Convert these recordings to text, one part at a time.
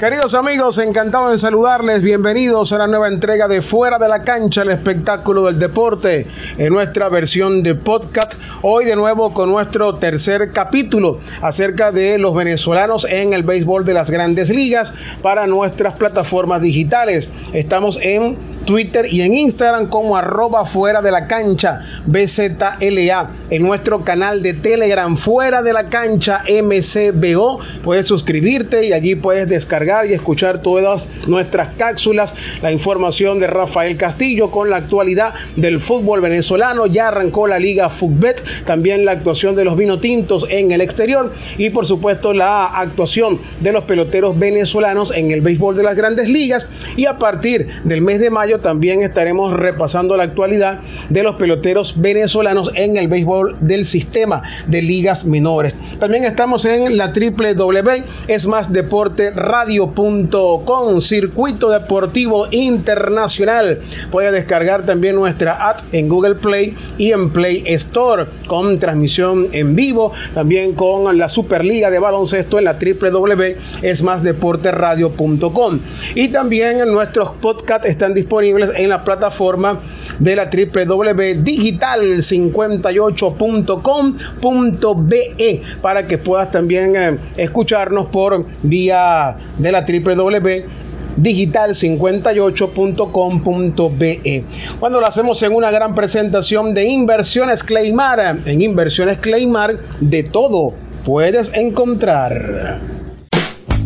Queridos amigos, encantado de saludarles. Bienvenidos a la nueva entrega de Fuera de la Cancha, el espectáculo del deporte, en nuestra versión de podcast. Hoy de nuevo con nuestro tercer capítulo acerca de los venezolanos en el béisbol de las grandes ligas para nuestras plataformas digitales. Estamos en Twitter y en Instagram como arroba fuera de la cancha BZLA. En nuestro canal de Telegram fuera de la cancha MCBO puedes suscribirte y allí puedes descargar y escuchar todas nuestras cápsulas, la información de Rafael Castillo con la actualidad del fútbol venezolano. Ya arrancó la Liga Fútbet, también la actuación de los vinotintos en el exterior y por supuesto la actuación de los peloteros venezolanos en el béisbol de las grandes ligas. Y a partir del mes de mayo también estaremos repasando la actualidad de los peloteros venezolanos en el béisbol del sistema de ligas menores. También estamos en la www es más circuito deportivo internacional. Puede descargar también nuestra app en Google Play y en Play Store con transmisión en vivo, también con la Superliga de baloncesto en la www es deporte radio.com. Y también nuestros podcasts están disponibles en la plataforma de la www.digital58.com.be para que puedas también eh, escucharnos por vía de la www digital58.com.be. Cuando lo hacemos en una gran presentación de Inversiones Claymar, en Inversiones Claymar de todo puedes encontrar.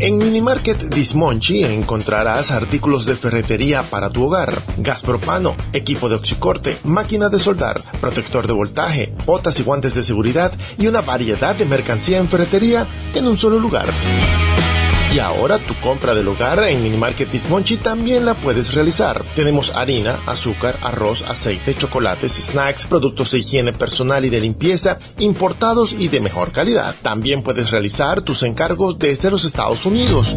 En Minimarket Dismonchi encontrarás artículos de ferretería para tu hogar, gas propano, equipo de oxicorte, máquina de soldar, protector de voltaje, botas y guantes de seguridad y una variedad de mercancía en ferretería en un solo lugar. Y ahora tu compra del hogar en Minimarket Dismonchi también la puedes realizar. Tenemos harina, azúcar, arroz, aceite, chocolates, snacks, productos de higiene personal y de limpieza, importados y de mejor calidad. También puedes realizar tus encargos desde los Estados Unidos.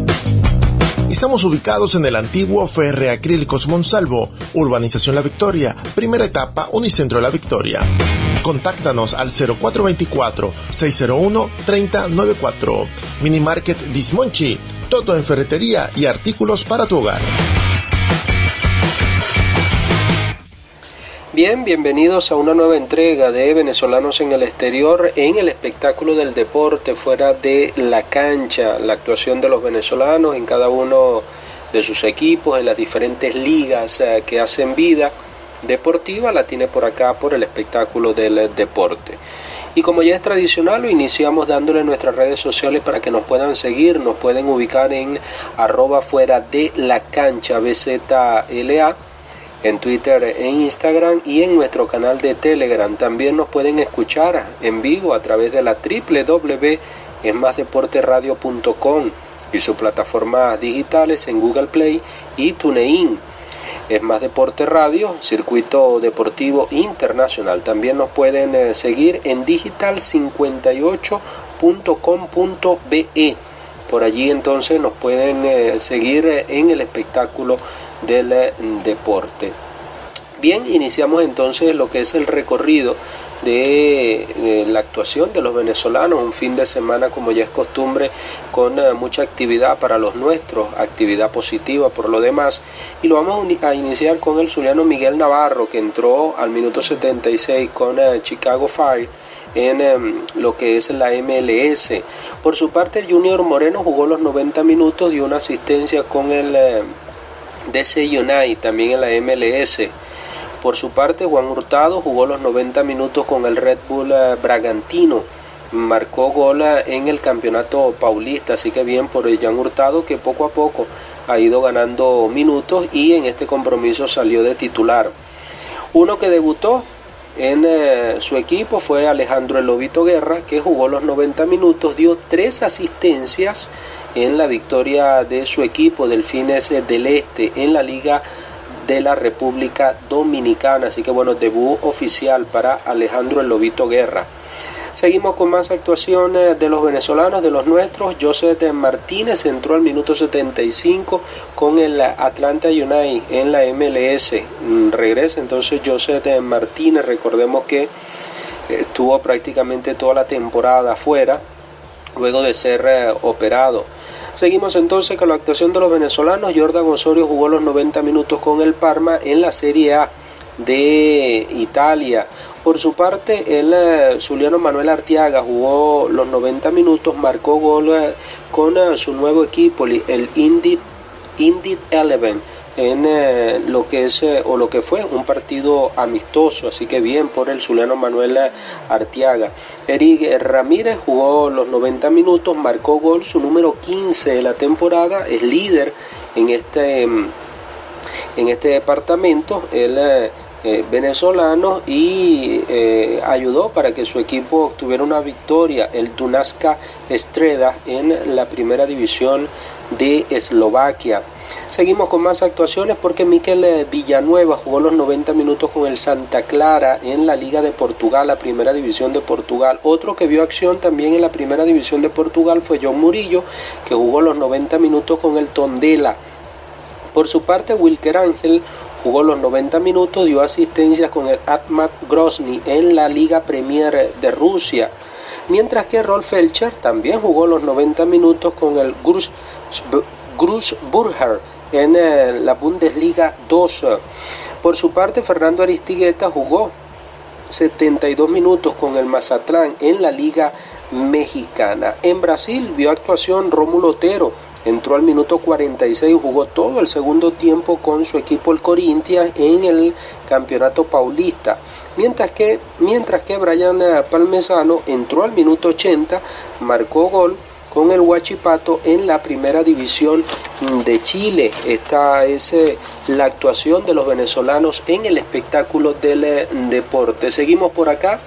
Estamos ubicados en el antiguo Ferre Acrílicos Monsalvo, Urbanización La Victoria, primera etapa Unicentro La Victoria. Contáctanos al 0424-601-3094. Minimarket Dismonchi, todo en ferretería y artículos para tu hogar. Bien, bienvenidos a una nueva entrega de Venezolanos en el exterior en el espectáculo del deporte fuera de la cancha, la actuación de los venezolanos en cada uno de sus equipos, en las diferentes ligas eh, que hacen vida deportiva, la tiene por acá por el espectáculo del deporte. Y como ya es tradicional, lo iniciamos dándole nuestras redes sociales para que nos puedan seguir, nos pueden ubicar en arroba fuera de la cancha BZLA en Twitter e Instagram y en nuestro canal de Telegram. También nos pueden escuchar en vivo a través de la www.esmasdeporteradio.com y sus plataformas digitales en Google Play y TuneIn. Es más Deporte Radio, Circuito Deportivo Internacional. También nos pueden eh, seguir en digital58.com.be. Por allí entonces nos pueden eh, seguir eh, en el espectáculo del eh, deporte. Bien, iniciamos entonces lo que es el recorrido de, la actuación de los venezolanos, un fin de semana como ya es costumbre, con eh, mucha actividad para los nuestros, actividad positiva por lo demás, y lo vamos a iniciar con el zuliano Miguel Navarro, que entró al minuto 76 con eh, Chicago Fire en em, lo que es la MLS. Por su parte, el Junior Moreno jugó los 90 minutos, dio una asistencia con el DC United, también en la MLS. Por su parte, Juan Hurtado jugó los 90 minutos con el Red Bull eh, Bragantino. Marcó gol eh, en el campeonato paulista, así que bien por Juan Hurtado que poco a poco ha ido ganando minutos y en este compromiso salió de titular. Uno que debutó en eh, su equipo fue Alejandro Lobito Guerra, que jugó los 90 minutos, dio tres asistencias en la victoria de su equipo Delfines del Este en la Liga de la República Dominicana. Así que bueno, debut oficial para Alejandro El Lobito Guerra. Seguimos con más actuaciones de los venezolanos, de los nuestros. José Martínez entró al minuto 75 con el Atlanta United en la MLS. Mm, regresa entonces José Martínez. Recordemos que estuvo prácticamente toda la temporada afuera luego de ser eh, operado Seguimos entonces con la actuación de los venezolanos. Jordan Osorio jugó los 90 minutos con el Parma en la Serie A de Italia. Por su parte, el eh, Zuliano Manuel Artiaga jugó los 90 minutos, marcó gol eh, con eh, su nuevo equipo, el Indy, Eleven en eh, lo que es eh, o lo que fue un partido amistoso, así que bien por el Zuliano Manuel Artiaga. Eric Ramírez jugó los 90 minutos, marcó gol, su número 15 de la temporada, es líder en este, en este departamento, el eh, venezolano y ayudó para que su equipo obtuviera una victoria, el Tunasca Estreda en la primera división de Eslovaquia. Seguimos con más actuaciones porque Miquel eh, Villanueva jugó los 90 minutos con el Santa Clara en la Liga de Portugal, la primera división de Portugal. Otro que vio acción también en la primera división de Portugal fue John Murillo, que jugó los 90 minutos con el Tondela. Por su parte, Wilker Ángel jugó los 90 minutos, dio asistencia con el Atmat Grozny en la Liga Premier de Rusia. Mientras que Rolf Felcher también jugó los 90 minutos con el Grusburger en eh, la Bundesliga 2. Por su parte, Fernando Aristigueta jugó 72 minutos con el Mazatlán en la Liga Mexicana. En Brasil vio actuación Rómulo Otero. Entró al minuto 46 y jugó todo el segundo tiempo con su equipo el Corinthians en el Campeonato Paulista. Mientras que, mientras que Brian Palmesano entró al minuto 80, marcó gol con el Huachipato en la primera división de Chile. Esta es eh, la actuación de los venezolanos en el espectáculo del eh, deporte. Seguimos por acá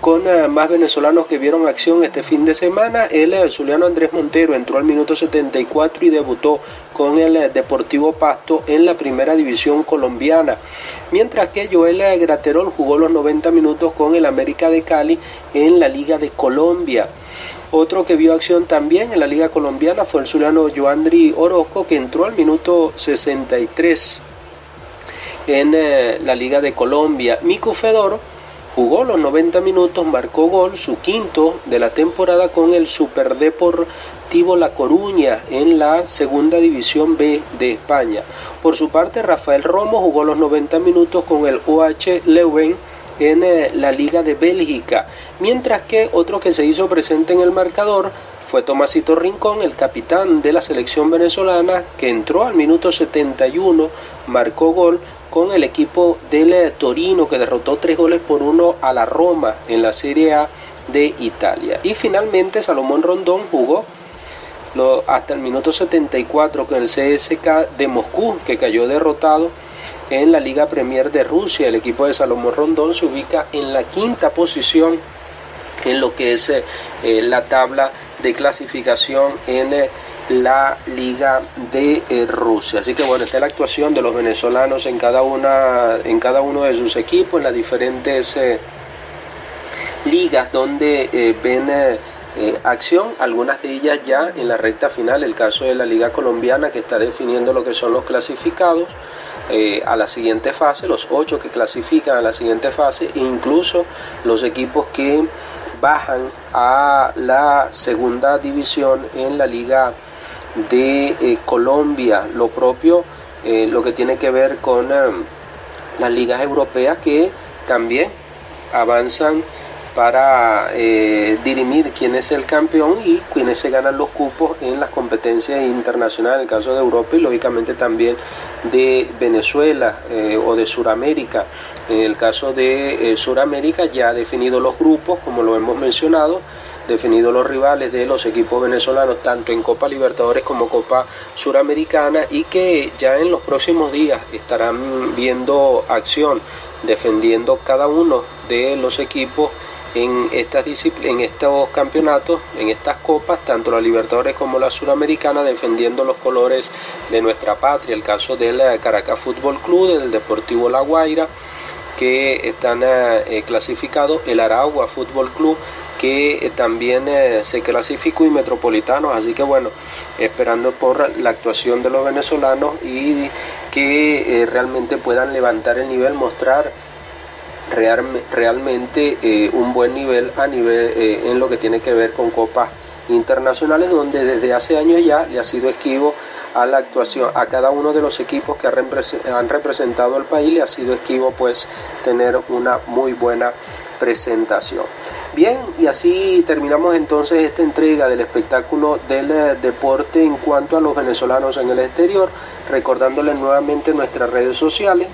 con eh, más venezolanos que vieron acción este fin de semana. El Zuliano Andrés Montero entró al minuto 74 y debutó con el Deportivo Pasto en la primera división colombiana. Mientras que Joel Graterol jugó los 90 minutos con el América de Cali en la Liga de Colombia. Otro que vio acción también en la Liga Colombiana fue el zuliano Joandri Orozco, que entró al minuto 63 en eh, la Liga de Colombia. Mico Fedor jugó los 90 minutos, marcó gol, su quinto de la temporada con el Superdeportivo La Coruña en la Segunda División B de España. Por su parte, Rafael Romo jugó los 90 minutos con el OH Leuven en la Liga de Bélgica, mientras que otro que se hizo presente en el marcador fue Tomasito Rincón, el capitán de la selección venezolana, que entró al minuto 71, marcó gol con el equipo del eh, Torino, que derrotó tres goles por uno a la Roma en la Serie A de Italia. Y finalmente Salomón Rondón jugó hasta el minuto 74 con el CSK de Moscú, que cayó derrotado en la Liga Premier de Rusia. El equipo de Salomón Rondón se ubica en la quinta posición en lo que es eh, la tabla de clasificación en eh, la Liga de eh, Rusia. Así que bueno, esta es la actuación de los venezolanos en cada una, en cada uno de sus equipos, en las diferentes ligas donde ven acción, algunas de ellas ya en la recta final, el caso de la Liga Colombiana que está definiendo lo que son los clasificados. Eh, a la siguiente fase, los ocho que clasifican a la siguiente fase, e incluso los equipos que bajan a la segunda división en la Liga de eh, Colombia. Lo propio, eh, lo que tiene que ver con las ligas europeas que también avanzan para eh, dirimir quién es el campeón y quiénes se ganan los cupos en las competencias internacionales, en el caso de Europa y lógicamente también de Venezuela eh, o de Sudamérica. En el caso de eh, Sudamérica ya ha definido los grupos, como lo hemos mencionado, definido los rivales de los equipos venezolanos tanto en Copa Libertadores como Copa Suramericana y que ya en los próximos días estarán viendo acción defendiendo cada uno de los equipos en, estas en estos campeonatos, en estas copas, tanto la Libertadores como la Suramericana, defendiendo los colores de nuestra patria. El caso del Caracas Fútbol Club, del Deportivo La Guaira, que están eh, clasificados, el Aragua Fútbol Club, que eh, también eh, se clasificó. Y Metropolitanos, así que bueno, esperando por la actuación de los venezolanos y que realmente puedan levantar el nivel, mostrar realmente eh, un buen nivel a nivel eh, en lo que tiene que ver con copas internacionales donde desde hace años ya le ha sido esquivo a la actuación, a cada uno de los equipos que han representado al país le ha sido esquivo pues tener una muy buena presentación. Bien, y así terminamos entonces esta entrega del espectáculo del eh, deporte en cuanto a los venezolanos en el exterior, recordándoles nuevamente nuestras redes sociales,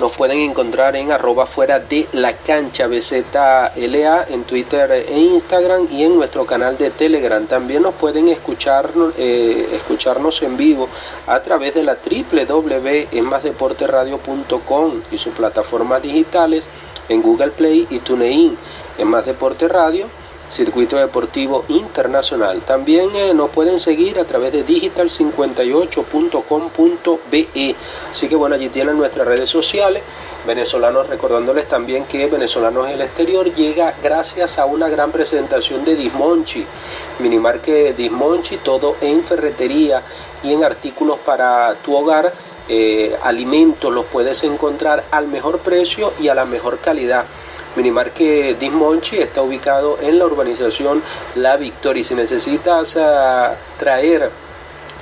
nos pueden encontrar en arroba fuera de la cancha BZLA en Twitter e Instagram y en nuestro canal de Telegram. También nos pueden escuchar, eh, escucharnos en vivo a través de la www.enmasdeporteradio.com y sus plataformas digitales en Google Play y TuneIn. En Más Deporte Radio Circuito Deportivo Internacional. También eh, nos pueden seguir a través de digital58.com.be. Así que bueno, allí tienen nuestras redes sociales. Venezolanos, recordándoles también que Venezolanos en el exterior llega gracias a una gran presentación de Dismonchi. Minimarque Dismonchi, todo en ferretería y en artículos para tu hogar. Eh, alimentos los puedes encontrar al mejor precio y a la mejor calidad. Minimarque Dismonchi está ubicado en la urbanización La Victoria. Y si necesitas ah, traer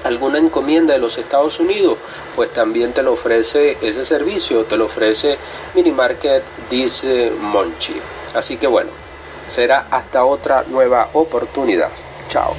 alguna encomienda de los Estados Unidos, pues también te lo ofrece ese servicio, te lo ofrece Minimarket Dismonchi. Así que bueno, será hasta otra nueva oportunidad. Chao.